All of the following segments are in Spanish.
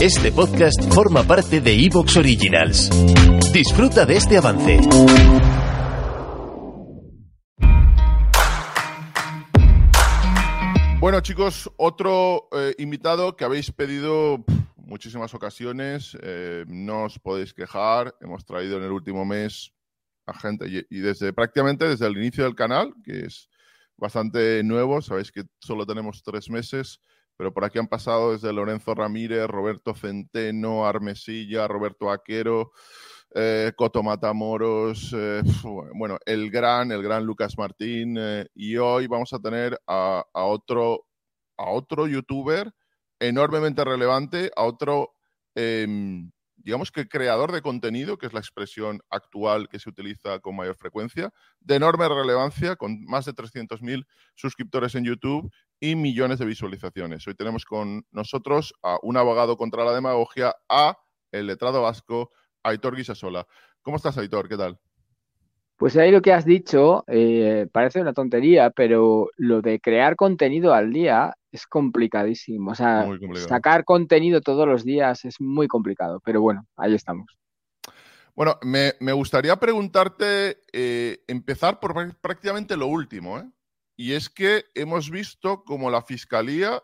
Este podcast forma parte de Evox Originals. Disfruta de este avance. Bueno, chicos, otro eh, invitado que habéis pedido muchísimas ocasiones. eh, no os podéis quejar. Hemos traído en el último mes a gente y, y desde prácticamente desde el inicio del canal, que es bastante nuevo. Sabéis que solo tenemos tres meses, pero por aquí han pasado desde Lorenzo Ramírez, Roberto Centeno, Armesilla, Roberto Aquero. eh, Coto Matamoros, eh, bueno, el gran, el gran Lucas Martín, eh, y hoy vamos a tener a, a otro, a otro youtuber enormemente relevante, a otro, em, digamos que creador de contenido, que es la expresión actual que se utiliza con mayor frecuencia, de enorme relevancia, con más de 300.000 suscriptores en YouTube y millones de visualizaciones. Hoy tenemos con nosotros a un abogado contra la demagogia, a el letrado vasco, Aitor Guisasola. ¿Cómo estás, Aitor? ¿Qué tal? Pues ahí lo que has dicho eh, parece una tontería, pero lo de crear contenido al día es complicadísimo. O sea, sacar contenido todos los días es muy complicado, pero bueno, ahí estamos. Bueno, me, me gustaría preguntarte, eh, empezar por prá- prácticamente lo último, ¿eh? Y es que hemos visto como la Fiscalía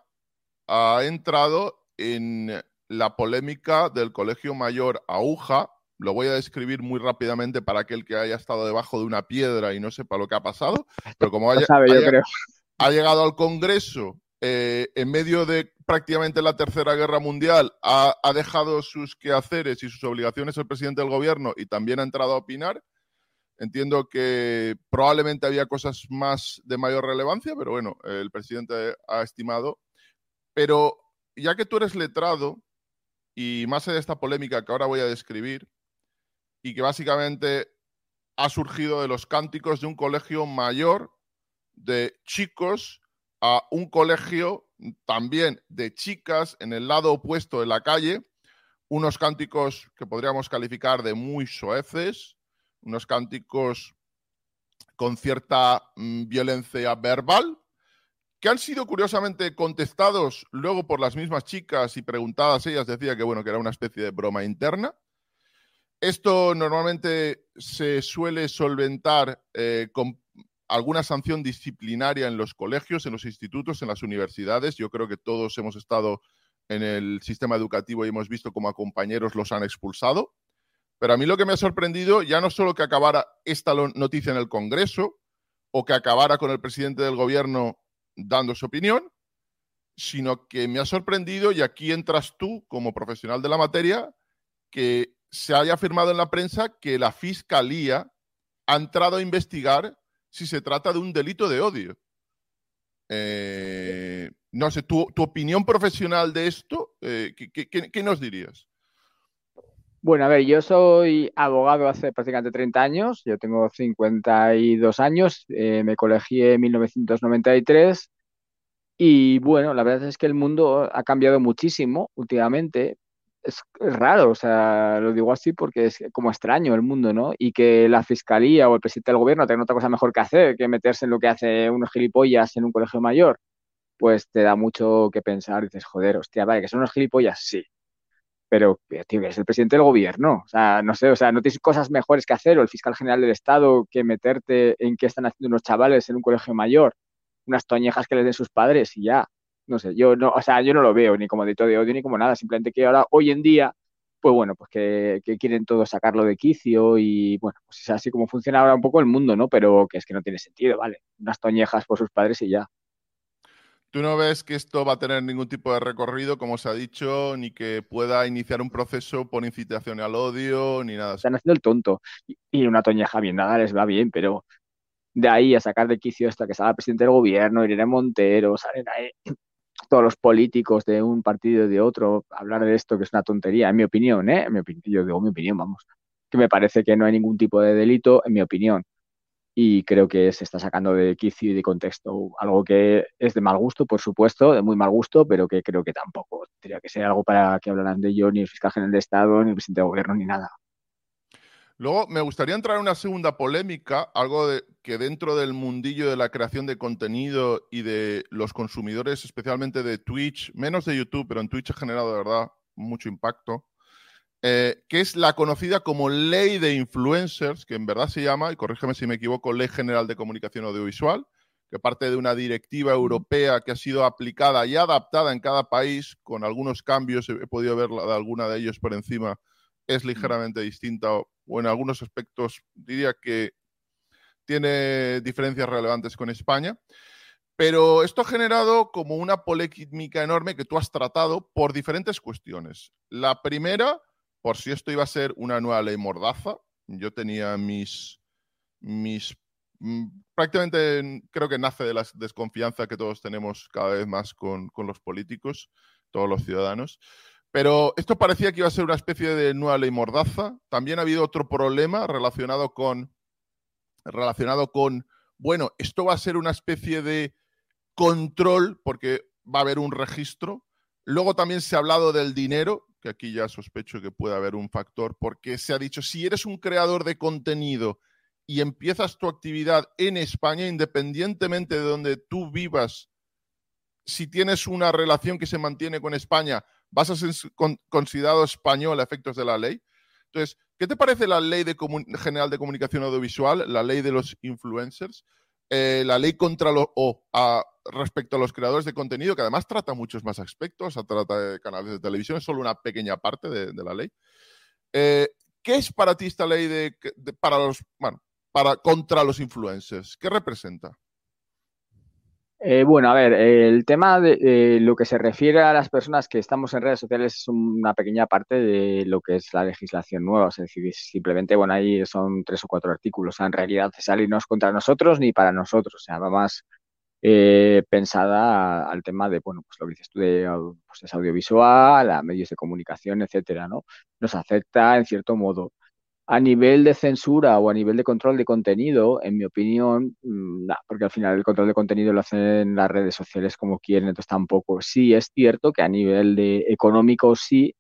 ha entrado en la polémica del Colegio Mayor Aguja. Lo voy a describir muy rápidamente para aquel que haya estado debajo de una piedra y no sepa lo que ha pasado. Pero como haya, sabe, yo haya- creo. ha llegado al Congreso eh, en medio de prácticamente la Tercera Guerra Mundial, ha, ha dejado sus quehaceres y sus obligaciones el presidente del gobierno y también ha entrado a opinar. Entiendo que probablemente había cosas más de mayor relevancia, pero bueno, el presidente ha estimado. Pero ya que tú eres letrado, y más de esta polémica que ahora voy a describir, y que básicamente ha surgido de los cánticos de un colegio mayor de chicos a un colegio también de chicas en el lado opuesto de la calle, unos cánticos que podríamos calificar de muy soeces, unos cánticos con cierta mm, violencia verbal, que han sido curiosamente contestados luego por las mismas chicas y preguntadas ellas, decía que bueno, que era una especie de broma interna. Esto normalmente se suele solventar eh, con alguna sanción disciplinaria en los colegios, en los institutos, en las universidades. Yo creo que todos hemos estado en el sistema educativo y hemos visto cómo a compañeros los han expulsado. Pero a mí lo que me ha sorprendido, ya no solo que acabara esta noticia en el Congreso o que acabara con el presidente del gobierno dando su opinión, sino que me ha sorprendido, y aquí entras tú como profesional de la materia, que se haya afirmado en la prensa que la Fiscalía ha entrado a investigar si se trata de un delito de odio. Eh, no sé, tu, tu opinión profesional de esto, eh, ¿qué, qué- qué- qué nos dirías? Bueno, a ver, yo soy abogado hace prácticamente 30 años, yo tengo 52 años, eh, me colegié en 1993 y bueno, la verdad es que el mundo ha cambiado muchísimo últimamente. Es, raro, o sea, lo digo así porque es como extraño el mundo, ¿no? Y que la fiscalía o el presidente del gobierno tengan otra cosa mejor que hacer que meterse en lo que hace unos gilipollas en un colegio mayor, pues te da mucho que pensar. Dices, joder, hostia, vale, que son unos gilipollas, sí pero, tío, es el presidente del gobierno. O sea, no sé, o sea, no tienes cosas mejores que hacer, o el fiscal general del Estado, que meterte en qué están haciendo unos chavales en un colegio mayor, unas toñejas que les den sus padres y ya. No sé, yo no, o sea, yo no lo veo ni como delito de odio ni como nada, simplemente que ahora, hoy en día, pues bueno, pues que, que quieren todos sacarlo de quicio y bueno, pues es así como funciona ahora un poco el mundo, ¿no? Pero que es que no tiene sentido, ¿vale? Unas toñejas por sus padres y ya. ¿Tú no ves que esto va a tener ningún tipo de recorrido, como se ha dicho, ni que pueda iniciar un proceso por incitación al odio, ni nada así? Están haciendo el tonto. Y, una toñeja bien nada les va bien, pero de ahí a sacar de quicio hasta que salga el presidente del gobierno, Irene Montero, salen ahí todos los políticos de un partido y de otro hablar de esto, que es una tontería, en mi opinión, ¿eh? En mi opinión, yo digo mi opinión, vamos, que me parece que no hay ningún tipo de delito, en mi opinión. Y creo que se está sacando de quicio y de contexto algo que es de mal gusto, por supuesto, de muy mal gusto, pero que creo que tampoco tendría que ser algo para que hablaran de ello ni el fiscal general de Estado, ni el presidente de gobierno, ni nada. Luego, me gustaría entrar en una segunda polémica, algo de, que dentro del mundillo de la creación de contenido y de los consumidores, especialmente de Twitch, menos de YouTube, pero en Twitch ha generado de verdad mucho impacto, eh, que es la conocida como ley de influencers, que en verdad se llama, y corrígeme si me equivoco, Ley General de Comunicación Audiovisual, que parte de una directiva europea que ha sido aplicada y adaptada en cada país, con algunos cambios, he podido ver de alguna de ellos por encima, es ligeramente distinta o en algunos aspectos diría que tiene diferencias relevantes con España. Pero esto ha generado como una polémica enorme que tú has tratado por diferentes cuestiones. La primera, por si esto iba a ser una nueva ley mordaza. Yo tenía mis, mis mm, prácticamente creo que nace de la desconfianza que todos tenemos cada vez más con, con los políticos, todos los ciudadanos. Pero esto parecía que iba a ser una especie de nueva ley mordaza. También ha habido otro problema relacionado con, relacionado con, bueno, esto va a ser una especie de control porque va a haber un registro. Luego también se ha hablado del dinero, que aquí ya sospecho que puede haber un factor, porque se ha dicho, si eres un creador de contenido y empiezas tu actividad en España, independientemente de donde tú vivas, si tienes una relación que se mantiene con España, vas a ser considerado español a efectos de la ley. Entonces, ¿qué te parece la ley general de comunicación audiovisual, la ley de los influencers, eh, la ley contra los o respecto a los creadores de contenido, que además trata muchos más aspectos, trata de canales de televisión, es solo una pequeña parte de, la ley. Eh, ¿Qué es para ti esta ley de, para los, bueno, para contra los influencers? ¿Qué representa? Eh, bueno, a ver, el tema de eh, lo que se refiere a las personas que estamos en redes sociales es una pequeña parte de lo que es la legislación nueva. Es decir, simplemente, bueno, ahí son tres o cuatro artículos. O sea, en realidad Cesari no es contra nosotros ni para nosotros. O sea, va más eh, pensada al tema de, bueno, pues lo que dices tú de pues es audiovisual, a medios de comunicación, etcétera, ¿no? Nos afecta en cierto modo. A nivel de censura o a nivel de control de contenido, en mi opinión, mm, no, porque al final el control de contenido lo hacen las redes sociales como quieren, entonces tampoco. Sí, es cierto que a nivel de económico sí,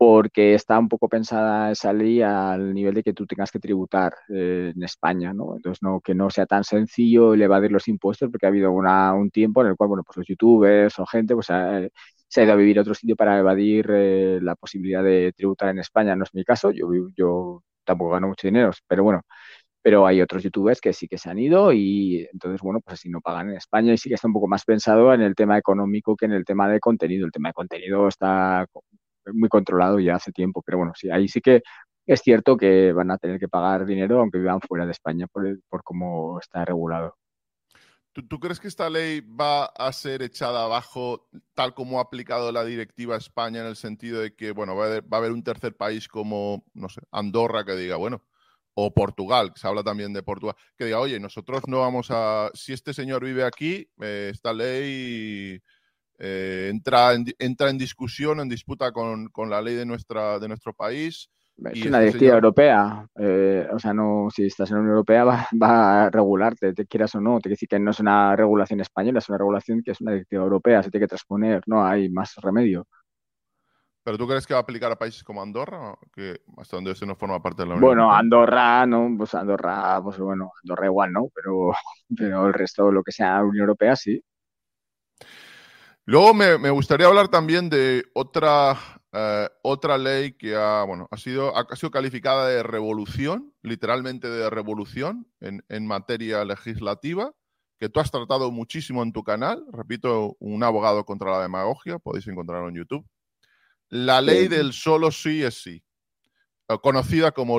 porque está un poco pensada esa ley al nivel de que tú tengas que tributar eh, en España, ¿no? Entonces, no, que no sea tan sencillo evadir los impuestos, porque ha habido una, un tiempo en el cual, bueno, pues los youtubers o gente, pues eh, se ha ido a vivir a otro sitio para evadir eh, la posibilidad de tributar en España. No es mi caso, yo, yo tampoco gano mucho dinero, pero bueno, pero hay otros youtubers que sí que se han ido y entonces, bueno, pues así no pagan en España y sí que está un poco más pensado en el tema económico que en el tema de contenido. El tema de contenido está muy controlado ya hace tiempo, pero bueno, sí, ahí sí que es cierto que van a tener que pagar dinero aunque vivan fuera de España por, por cómo está regulado. ¿Tú, crees que esta ley va a ser echada abajo tal como ha aplicado la directiva a España en el sentido de que, bueno, va a, haber, un tercer país como, no sé, Andorra que diga, bueno, o Portugal, que se habla también de Portugal, que diga, oye, nosotros no vamos a, si este señor vive aquí, eh, esta ley eh, entra, en, entra en discusión, en disputa con, con, la ley de, nuestra, de nuestro país es una directiva europea, eh, o sea, no, si estás en la Unión Europea va, a regularte, te quieras o no, te quiere decir que no es una regulación española, es una regulación que es una directiva europea, se tiene que transponer, no hay más remedio. ¿Pero tú crees que va a aplicar a países como Andorra, que hasta donde eso no forma parte de la Unión Bueno, Europea? Andorra, no, pues Andorra, pues bueno, Andorra igual, ¿no? Pero, pero el resto, lo que sea Unión Europea, sí. Luego me, me gustaría hablar también de otra eh, otra ley que ha, bueno, ha, sido, ha sido calificada de revolución, literalmente de revolución en, en, materia legislativa, que tú has tratado muchísimo en tu canal. Repito, un abogado contra la demagogia, podéis encontrarlo en YouTube. La ley del solo sí es sí, conocida como,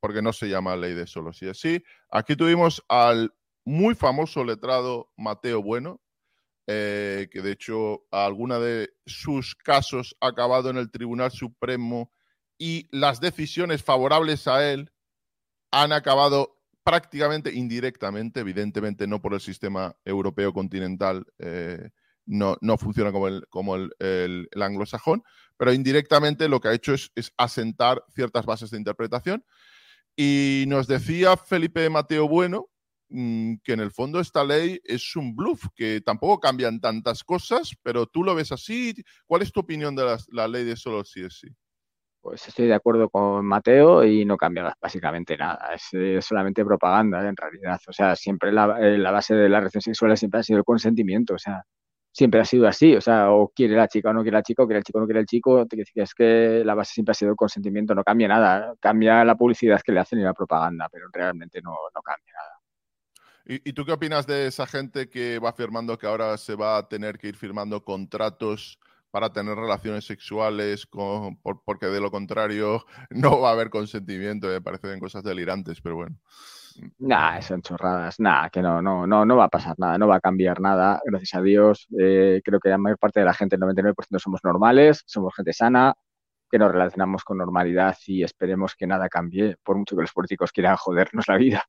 porque no se llama ley de solo sí es sí. Aquí tuvimos al muy famoso letrado Mateo Bueno, eh, que de hecho alguna de sus casos ha acabado en el Tribunal Supremo y las decisiones favorables a él han acabado prácticamente indirectamente, evidentemente no por el sistema europeo continental eh, no, no funciona como, el, como el, el, anglosajón, pero indirectamente lo que ha hecho es, asentar ciertas bases de interpretación. Y nos decía Felipe Mateo Bueno que en el fondo esta ley es un bluff, que tampoco cambian tantas cosas, pero tú lo ves así. ¿Cuál es tu opinión de la, ley de solo sí es sí? Pues estoy de acuerdo con Mateo y no cambia básicamente nada. Es, solamente propaganda en realidad. O sea, siempre la, eh, base de la relación sexual siempre ha sido el consentimiento. O sea, siempre ha sido así, o sea, o quiere la chica o no quiere la chica, o quiere el chico o no quiere el chico, es que la base siempre ha sido el consentimiento, no cambia nada, cambia la publicidad que le hacen y la propaganda, pero realmente no, no cambia nada. ¿Y, ¿Y, tú qué opinas de esa gente que va firmando que ahora se va a tener que ir firmando contratos para tener relaciones sexuales, con, por, porque de lo contrario no va a haber consentimiento? Me parecen cosas delirantes, pero bueno. Nah, son chorradas, nada, que no, no, no, no va a pasar nada, no va a cambiar nada, gracias a Dios. Eh, creo que la mayor parte de la gente, el 99% somos normales, somos gente sana, que nos relacionamos con normalidad y esperemos que nada cambie, por mucho que los políticos quieran jodernos la vida.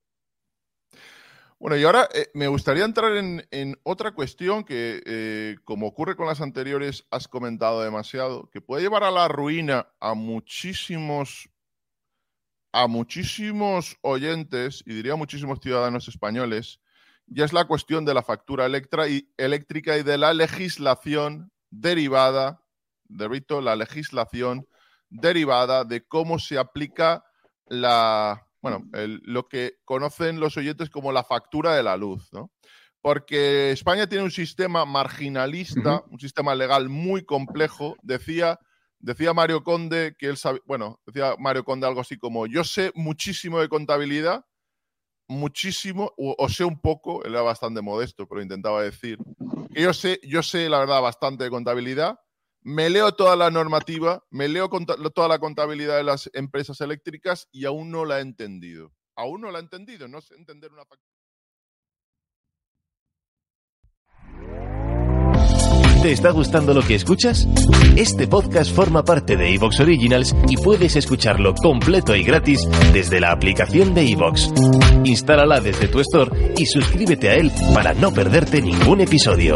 Bueno, y ahora eh, me gustaría entrar en, en otra cuestión que, eh, como ocurre con las anteriores, has comentado demasiado, que puede llevar a la ruina a muchísimos a muchísimos oyentes, y diría muchísimos ciudadanos españoles, ya es la cuestión de la factura eléctrica y de la legislación derivada, de Rito, la legislación derivada de cómo se aplica la, bueno, el, lo que conocen los oyentes como la factura de la luz, ¿no? Porque España tiene un sistema marginalista, uh -huh. un sistema legal muy complejo. Decía Decía Mario Conde que él sabe, bueno, decía Mario Conde algo así como, yo sé muchísimo de contabilidad, muchísimo, o, o, sé un poco, él era bastante modesto, pero intentaba decir, que yo sé, yo sé la verdad bastante de contabilidad, me leo toda la normativa, me leo toda la contabilidad de las empresas eléctricas y aún no la he entendido. Aún no la he entendido, no sé entender una. ¿Te está gustando lo que escuchas? Este podcast forma parte de Evox Originals y puedes escucharlo completo y gratis desde la aplicación de Evox. Instálala desde tu store y suscríbete a él para no perderte ningún episodio.